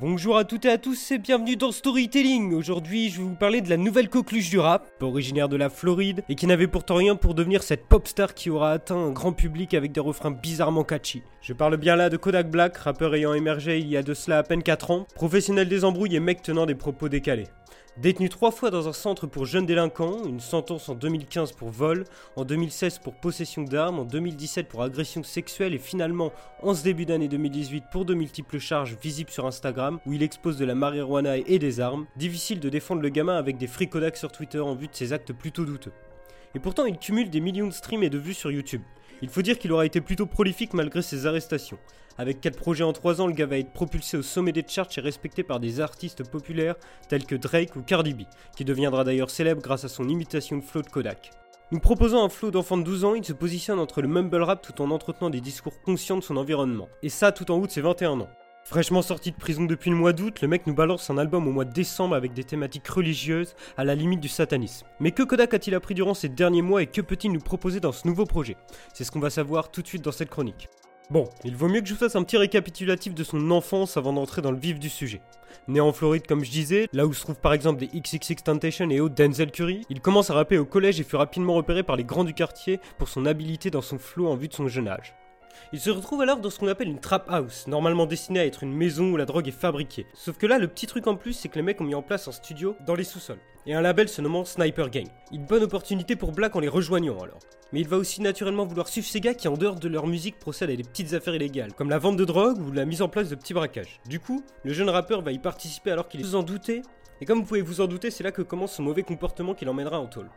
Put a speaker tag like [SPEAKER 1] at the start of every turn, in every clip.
[SPEAKER 1] Bonjour à toutes et à tous et bienvenue dans Storytelling. Aujourd'hui, je vais vous parler de la nouvelle coqueluche du rap, originaire de la Floride et qui n'avait pourtant rien pour devenir cette pop star qui aura atteint un grand public avec des refrains bizarrement catchy. Je parle bien là de Kodak Black, rappeur ayant émergé il y a de cela à peine 4 ans, professionnel des embrouilles et mec tenant des propos décalés. Détenu trois fois dans un centre pour jeunes délinquants, une sentence en 2015 pour vol, en 2016 pour possession d'armes, en 2017 pour agression sexuelle et finalement en ce début d'année 2018 pour de multiples charges visibles sur Instagram où il expose de la marijuana et des armes, difficile de défendre le gamin avec des free sur Twitter en vue de ses actes plutôt douteux. Et pourtant il cumule des millions de streams et de vues sur YouTube. Il faut dire qu'il aura été plutôt prolifique malgré ses arrestations. Avec 4 projets en 3 ans, le gars va être propulsé au sommet des charts et respecté par des artistes populaires tels que Drake ou Cardi B, qui deviendra d'ailleurs célèbre grâce à son imitation de flow de Kodak. Nous proposant un flow d'enfant de 12 ans, il se positionne entre le mumble rap tout en entretenant des discours conscients de son environnement. Et ça tout en haut de ses 21 ans. Fraîchement sorti de prison depuis le mois d'août, le mec nous balance un album au mois de décembre avec des thématiques religieuses à la limite du satanisme. Mais que Kodak a-t-il appris durant ces derniers mois et que peut-il nous proposer dans ce nouveau projet? C'est ce qu'on va savoir tout de suite dans cette chronique. Bon, il vaut mieux que je vous fasse un petit récapitulatif de son enfance avant d'entrer dans le vif du sujet. Né en Floride comme je disais, là où se trouvent par exemple des XXX Temptation et autres Denzel Curry, il commence à rapper au collège et fut rapidement repéré par les grands du quartier pour son habileté dans son flow en vue de son jeune âge. Il se retrouve alors dans ce qu'on appelle une trap house, normalement destinée à être une maison où la drogue est fabriquée. Sauf que là, le petit truc en plus, c'est que les mecs ont mis en place un studio dans les sous-sols. Et un label se nommant Sniper Gang. Une bonne opportunité pour Black en les rejoignant alors. Mais il va aussi naturellement vouloir suivre ces gars qui, en dehors de leur musique, procèdent à des petites affaires illégales, comme la vente de drogue ou la mise en place de petits braquages. Du coup, le jeune rappeur va y participer alors qu'il est vous en douter. Et comme vous pouvez vous en douter, c'est là que commence son mauvais comportement qui l'emmènera en tôle.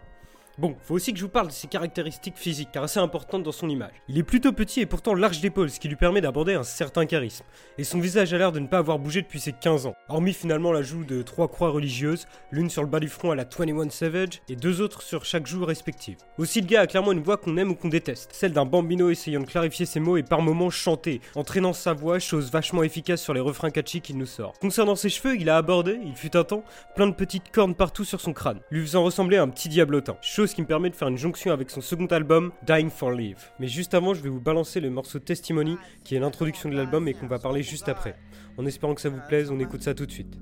[SPEAKER 1] Bon, faut aussi que je vous parle de ses caractéristiques physiques, car assez importantes dans son image. Il est plutôt petit et pourtant large d'épaule, ce qui lui permet d'aborder un certain charisme. Et son visage a l'air de ne pas avoir bougé depuis ses 15 ans, hormis finalement l'ajout de trois croix religieuses, l'une sur le bas du front à la 21 Savage, et deux autres sur chaque joue respective. Aussi, le gars a clairement une voix qu'on aime ou qu'on déteste, celle d'un bambino essayant de clarifier ses mots et par moments chanter, entraînant sa voix, chose vachement efficace sur les refrains catchy qu'il nous sort. Concernant ses cheveux, il a abordé, il fut un temps, plein de petites cornes partout sur son crâne, lui faisant ressembler à un petit diablotin ce qui me permet de faire une jonction avec son second album, Dying for Live. Mais juste avant, je vais vous balancer le morceau Testimony, qui est l'introduction de l'album et qu'on va parler juste après. En espérant que ça vous plaise, on écoute ça tout de suite.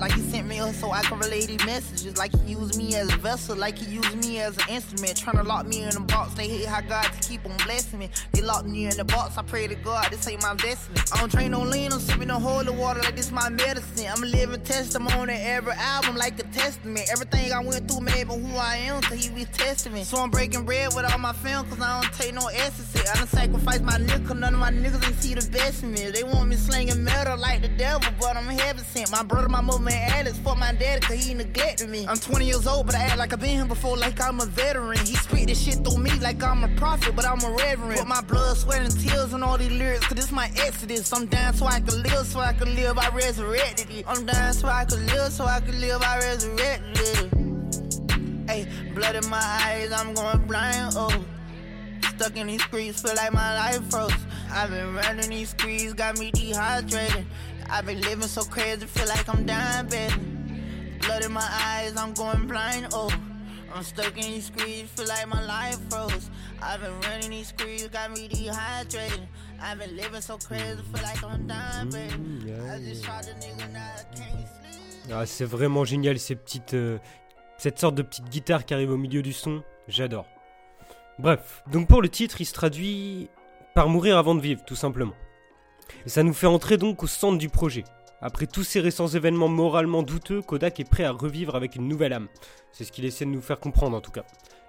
[SPEAKER 1] Like he sent me so I can relay these messages. Like he used me as a vessel, like he used me as an instrument. Trying to lock me in a box, they hate how God to keep on blessing me. They locked me in the box, I pray to God, this ain't my destiny. I don't drink no lean, I'm sipping no holy water like this my medicine. I'm a living testimony, every album like a testament. Everything I went through made me who I am, till he be testing me. So I'm breaking bread with all my fam, cause I don't take no essence. I done sacrificed my nigga, none of my niggas ain't see the best in me. They want me slinging metal like the devil, but I'm heaven sent. My brother, my mother, man, Alex, for my daddy, cause he neglected me. I'm 20 years old, but I act like I've been here before, like I'm a veteran. He speak this shit through me like I'm a prophet, but I'm a reverend. Put my blood, sweat, and tears on all these lyrics, cause this my exodus. I'm down so I can live, so I can live, I resurrected it. I'm down so I can live, so I can live, I resurrected it. Hey, blood in my eyes, I'm going blind, oh. Stuck in these streets, feel like my life froze. I've been running these streets, got me dehydrated. I've been living so crazy, feel like I'm dying, baby. Blood in my eyes, I'm going blind, oh. I'm stuck in these screens, feel like my life froze. I've been running these got me dehydrated. I've been living so crazy, feel like I'm dying, baby. Yeah, I just shot a nigga, now I can't sleep. Ah, c'est vraiment génial ces petites. Euh, cette sorte de petite guitare qui arrive au milieu du son. J'adore. Bref, donc pour le titre, il se traduit par mourir avant de vivre, tout simplement. Et ça nous fait entrer donc au centre du projet. Après tous ces récents événements moralement douteux, Kodak est prêt à revivre avec une nouvelle âme. C'est ce qu'il essaie de nous faire comprendre en tout cas.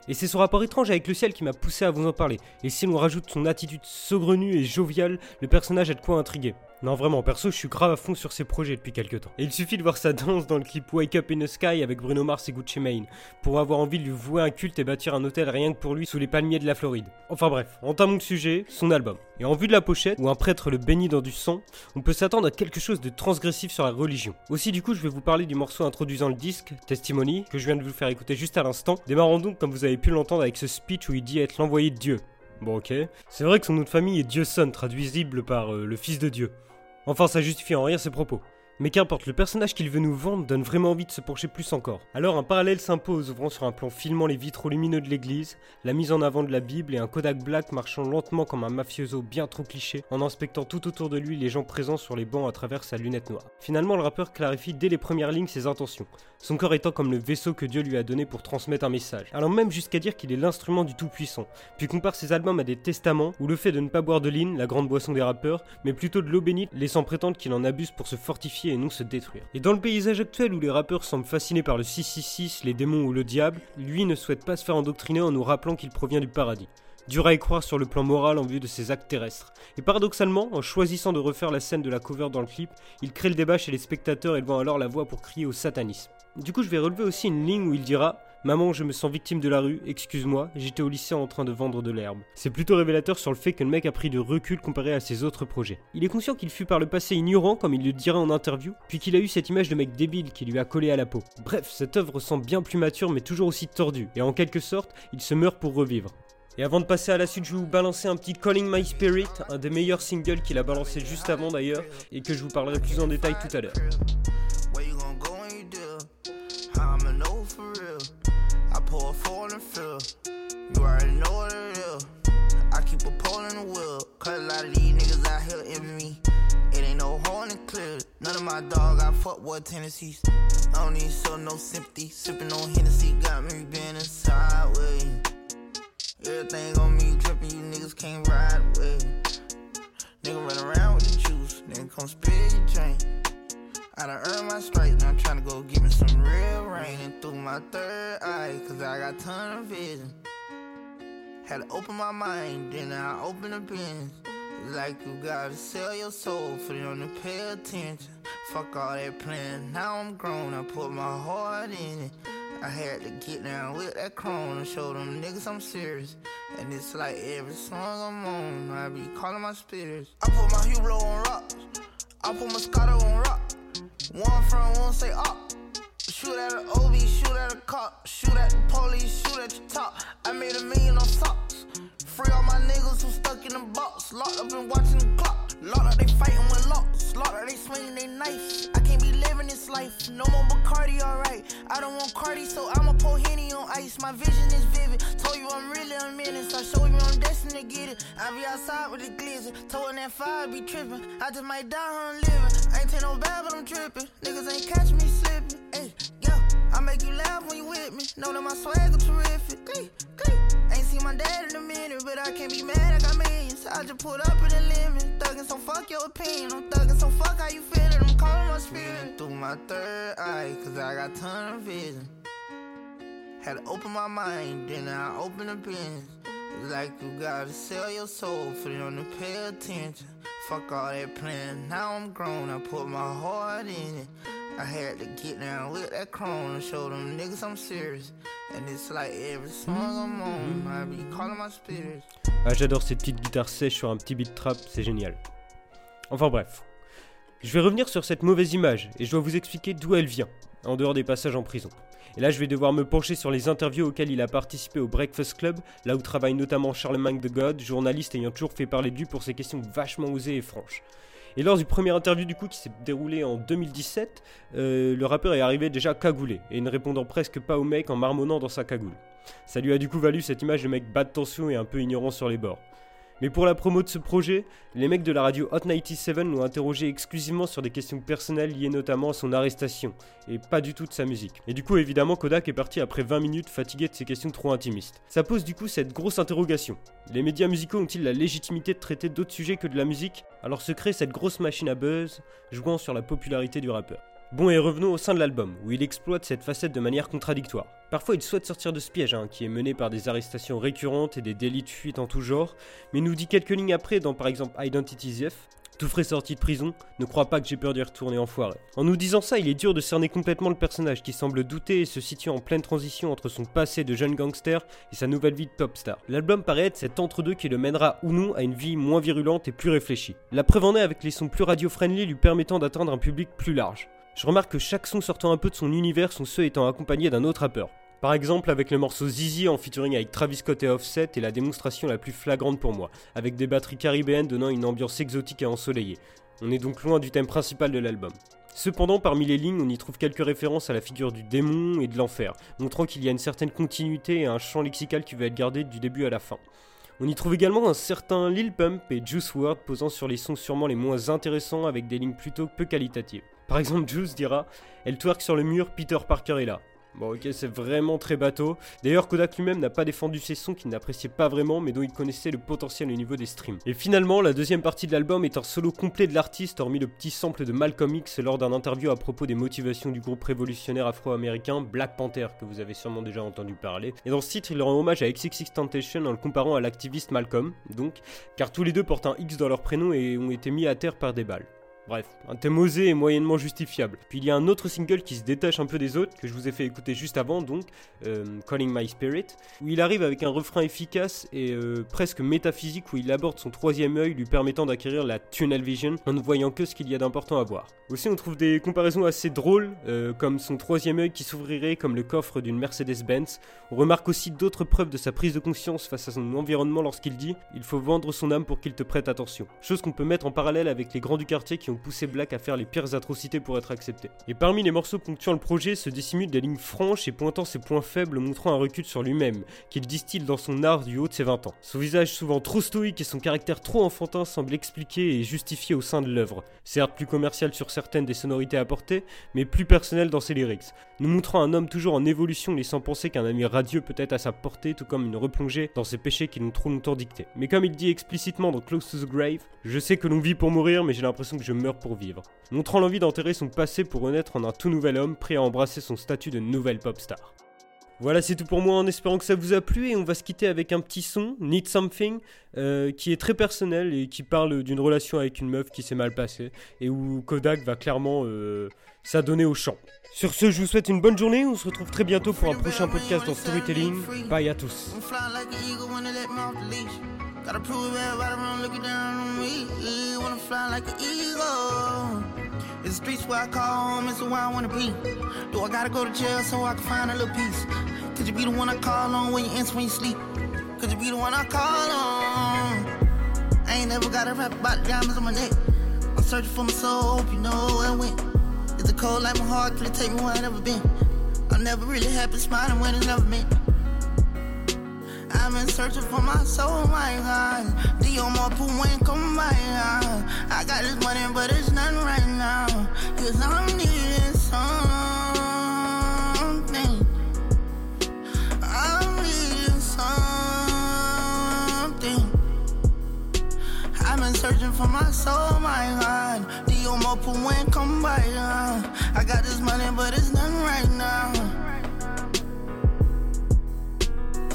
[SPEAKER 1] Et c'est son rapport étrange avec le ciel qui m'a poussé à vous en parler. Et si l'on rajoute son attitude saugrenue et joviale, le personnage a de quoi intriguer. Non vraiment, perso, je suis grave à fond sur ses projets depuis quelques temps. Et il suffit de voir sa danse dans le clip Wake Up in the Sky avec Bruno Mars et Gucci Mane pour avoir envie de lui vouer un culte et bâtir un hôtel rien que pour lui sous les palmiers de la Floride. Enfin bref, entamons le sujet, son album. Et en vue de la pochette, où un prêtre le bénit dans du sang, on peut s'attendre à quelque chose de transgressif sur la religion. Aussi du coup, je vais vous parler du morceau introduisant le disque, Testimony, que je viens de vous faire écouter juste à l'instant. Démarrons donc comme vous avez pu l'entendre avec ce speech où il dit être l'envoyé de Dieu. Bon ok. C'est vrai que son nom de famille est Dieuson, traduisible par euh, le fils de Dieu. Enfin, ça justifie en rien ses propos. Mais qu'importe, le personnage qu'il veut nous vendre donne vraiment envie de se pencher plus encore. Alors un parallèle s'impose, ouvrant sur un plan filmant les vitraux lumineux de l'église, la mise en avant de la Bible et un Kodak Black marchant lentement comme un mafioso bien trop cliché, en inspectant tout autour de lui les gens présents sur les bancs à travers sa lunette noire. Finalement, le rappeur clarifie dès les premières lignes ses intentions, son corps étant comme le vaisseau que Dieu lui a donné pour transmettre un message, allant même jusqu'à dire qu'il est l'instrument du Tout-Puissant, puis compare ses albums à des testaments où le fait de ne pas boire de l'in, la grande boisson des rappeurs, mais plutôt de l'eau bénite, laissant prétendre qu'il en abuse pour se fortifier et non se détruire. Et dans le paysage actuel où les rappeurs semblent fascinés par le 666, les démons ou le diable, lui ne souhaite pas se faire endoctriner en nous rappelant qu'il provient du paradis. Dur à y croire sur le plan moral en vue de ses actes terrestres. Et paradoxalement, en choisissant de refaire la scène de la cover dans le clip, il crée le débat chez les spectateurs élevant alors la voix pour crier au satanisme. Du coup, je vais relever aussi une ligne où il dira Maman, je me sens victime de la rue, excuse-moi, j'étais au lycée en train de vendre de l'herbe. C'est plutôt révélateur sur le fait que le mec a pris de recul comparé à ses autres projets. Il est conscient qu'il fut par le passé ignorant, comme il le dirait en interview, puis qu'il a eu cette image de mec débile qui lui a collé à la peau. Bref, cette œuvre semble bien plus mature mais toujours aussi tordue, et en quelque sorte, il se meurt pour revivre. Et avant de passer à la suite, je vais vous balancer un petit Calling My Spirit, un des meilleurs singles qu'il a balancé juste avant d'ailleurs, et que je vous parlerai plus en détail tout à l'heure. Pour a four in the field. You already know what it is. I keep a pole in the wheel. Cause a lot of these niggas out here envy me. It ain't no horn and clear. None of my dog got fuckboy tendencies. I don't need show no sympathy. Sipping on Hennessy got me bending sideways. Everything on me dripping, you niggas can't ride with. Nigga run around with the juice, then come spit your drink. I done earned my stripes, now I'm trying to go get me some real rain. And through my third eye, cause I got ton of vision. Had to open my mind, then I open the business. Like you gotta sell your soul for them to pay attention. Fuck all that plan, now I'm grown, I put my heart in it. I had to get down with that chrome and show them niggas I'm serious. And it's like every song I'm on, I be calling my spirits. I put my Hublot on rocks, I put my Scotto on rock. One front, one say up. Shoot at an OB, shoot at a cop, shoot at the police, shoot at your top. I made a million on socks. Free all my niggas who stuck in the box, locked up and watching the clock. Locked up, they fighting with locks. Locked up, they swinging their knife. I can't be living this life. No more Bacardi, alright. I don't want Cardi, so I'ma pour Henny on ice. My vision is vivid. Told you I'm really a menace. I show you I'm destined to get it. I be outside with the glizzy. Told that fire be tripping. I just might die on living. I ain't take no bad, but I'm tripping. Niggas ain't catch me slipping. Hey, yeah. I make you laugh when you with me. Know that my swagger terrific. Ain't seen my dad in a minute, but I can't be mad. I got I just put up in the limit. Thuggin', so fuck your opinion. I'm thuggin', so fuck how you feelin'. I'm calling my spirit through my third eye, cause I got ton of vision. Had to open my mind, then I open the business. Like you gotta sell your soul for them to pay attention. Fuck all that plan, now I'm grown, I put my heart in it. I had to get down with that chrome and show them niggas I'm serious. Ah, j'adore ces petites guitares sèches sur un petit beat trap, c'est génial. Enfin bref. Je vais revenir sur cette mauvaise image et je dois vous expliquer d'où elle vient, en dehors des passages en prison. Et là, je vais devoir me pencher sur les interviews auxquelles il a participé au Breakfast Club, là où travaille notamment Charlemagne the God, journaliste ayant toujours fait parler de lui pour ses questions vachement osées et franches. Et lors du premier interview du coup qui s'est déroulé en 2017, euh, le rappeur est arrivé déjà cagoulé et ne répondant presque pas au mec en marmonnant dans sa cagoule. Ça lui a du coup valu cette image de mec bas de tension et un peu ignorant sur les bords. Mais pour la promo de ce projet, les mecs de la radio Hot 97 l'ont interrogé exclusivement sur des questions personnelles liées notamment à son arrestation, et pas du tout de sa musique. Et du coup, évidemment, Kodak est parti après 20 minutes fatigué de ces questions trop intimistes. Ça pose du coup cette grosse interrogation. Les médias musicaux ont-ils la légitimité de traiter d'autres sujets que de la musique? Alors se crée cette grosse machine à buzz, jouant sur la popularité du rappeur. Bon et revenons au sein de l'album, où il exploite cette facette de manière contradictoire. Parfois il souhaite sortir de ce piège, hein, qui est mené par des arrestations récurrentes et des délits de fuite en tout genre, mais nous dit quelques lignes après dans par exemple Identity ZF, tout frais sorti de prison, ne crois pas que j'ai peur d'y retourner enfoiré. En nous disant ça, il est dur de cerner complètement le personnage qui semble douter et se situe en pleine transition entre son passé de jeune gangster et sa nouvelle vie de pop star. L'album paraît être cet entre-deux qui le mènera ou non à une vie moins virulente et plus réfléchie. La preuve en est avec les sons plus radio-friendly lui permettant d'atteindre un public plus large. Je remarque que chaque son sortant un peu de son univers sont ceux étant accompagnés d'un autre rappeur. Par exemple avec le morceau Zizi en featuring avec Travis Scott et Offset est la démonstration la plus flagrante pour moi, avec des batteries caribéennes donnant une ambiance exotique et ensoleillée. On est donc loin du thème principal de l'album. Cependant, parmi les lignes, on y trouve quelques références à la figure du démon et de l'enfer, montrant qu'il y a une certaine continuité et un champ lexical qui va être gardé du début à la fin. On y trouve également un certain Lil Pump et Juice WRLD posant sur les sons sûrement les moins intéressants avec des lignes plutôt peu qualitatives. Par exemple, Juice dira Elle twerk sur le mur, Peter Parker est là. Bon ok c'est vraiment très bateau. D'ailleurs Kodak lui-même n'a pas défendu ces sons qu'il n'appréciait pas vraiment mais dont il connaissait le potentiel au niveau des streams. Et finalement la deuxième partie de l'album est un solo complet de l'artiste hormis le petit sample de Malcolm X lors d'un interview à propos des motivations du groupe révolutionnaire afro-américain Black Panther que vous avez sûrement déjà entendu parler. Et dans ce titre il rend hommage à XXX Temptation en le comparant à l'activiste Malcolm donc car tous les deux portent un X dans leur prénom et ont été mis à terre par des balles. Bref, un thème osé et moyennement justifiable. Puis il y a un autre single qui se détache un peu des autres, que je vous ai fait écouter juste avant, donc, euh, Calling My Spirit, où il arrive avec un refrain efficace et euh, presque métaphysique où il aborde son troisième œil lui permettant d'acquérir la tunnel vision en ne voyant que ce qu'il y a d'important à voir. Aussi on trouve des comparaisons assez drôles, euh, comme son troisième œil qui s'ouvrirait comme le coffre d'une Mercedes-Benz. On remarque aussi d'autres preuves de sa prise de conscience face à son environnement lorsqu'il dit « Il faut vendre son âme pour qu'il te prête attention ». Chose qu'on peut mettre en parallèle avec les grands du quartier qui ont poussé Black à faire les pires atrocités pour être accepté. Et parmi les morceaux ponctuant le projet se dissimulent des lignes franches et pointant ses points faibles montrant un recul sur lui-même, qu'il distille dans son art du haut de ses 20 ans. Son visage souvent trop stoïque et son caractère trop enfantin semblent expliquer et justifier au sein de l'œuvre. Certes plus commercial sur certaines des sonorités apportées, mais plus personnel dans ses lyrics, nous montrant un homme toujours en évolution laissant penser qu'un ami radieux peut être à sa portée tout comme une replongée dans ses péchés qui l'ont trop longtemps dicté. Mais comme il dit explicitement dans Close to the Grave, je sais que l'on vit pour mourir mais j'ai l'impression que je meurs pour vivre montrant l'envie d'enterrer son passé pour renaître en un tout nouvel homme prêt à embrasser son statut de nouvelle pop star. Voilà, c'est tout pour moi en espérant que ça vous a plu et on va se quitter avec un petit son, Need Something, euh, qui est très personnel et qui parle d'une relation avec une meuf qui s'est mal passée et où Kodak va clairement euh, s'adonner au chant. Sur ce, je vous souhaite une bonne journée, on se retrouve très bientôt pour un prochain podcast dans Storytelling. Bye à tous. Gotta prove everybody around looking down on me. Wanna fly like an eagle. It's the streets where I call home, it's the where I wanna be. Do I gotta go to jail so I can find a little peace? Could you be the one I call on when you answer when you sleep? Could you be the one I call on? I ain't never gotta rap about the diamonds on my neck. I'm searching for my soul, hope you know where I went. Is it cold like my heart? Could it take me where I never been? I'm never really happy smiling when it's never meant. I've been searching for my soul, my God. More pool ain't come by. I got this money, but it's nothing right now. Cause I'm needing something. I'm needing something. I've been searching for my soul, my God. More pool ain't come by. I got this money, but it's nothing right now.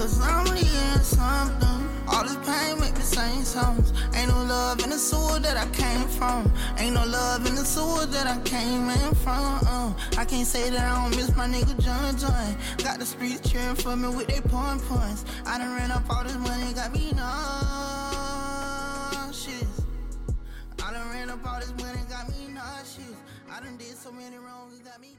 [SPEAKER 1] Cause I'm needing something. All this pain make me sing songs. Ain't no love in the sewer that I came from. Ain't no love in the sewer that I came in from. Uh, I can't say that I don't miss my nigga John John. Got the streets cheering for me with their point points. I done ran up all this money, got me nauseous. I done ran up all this money, got me nauseous. I done did so many wrongs, got me.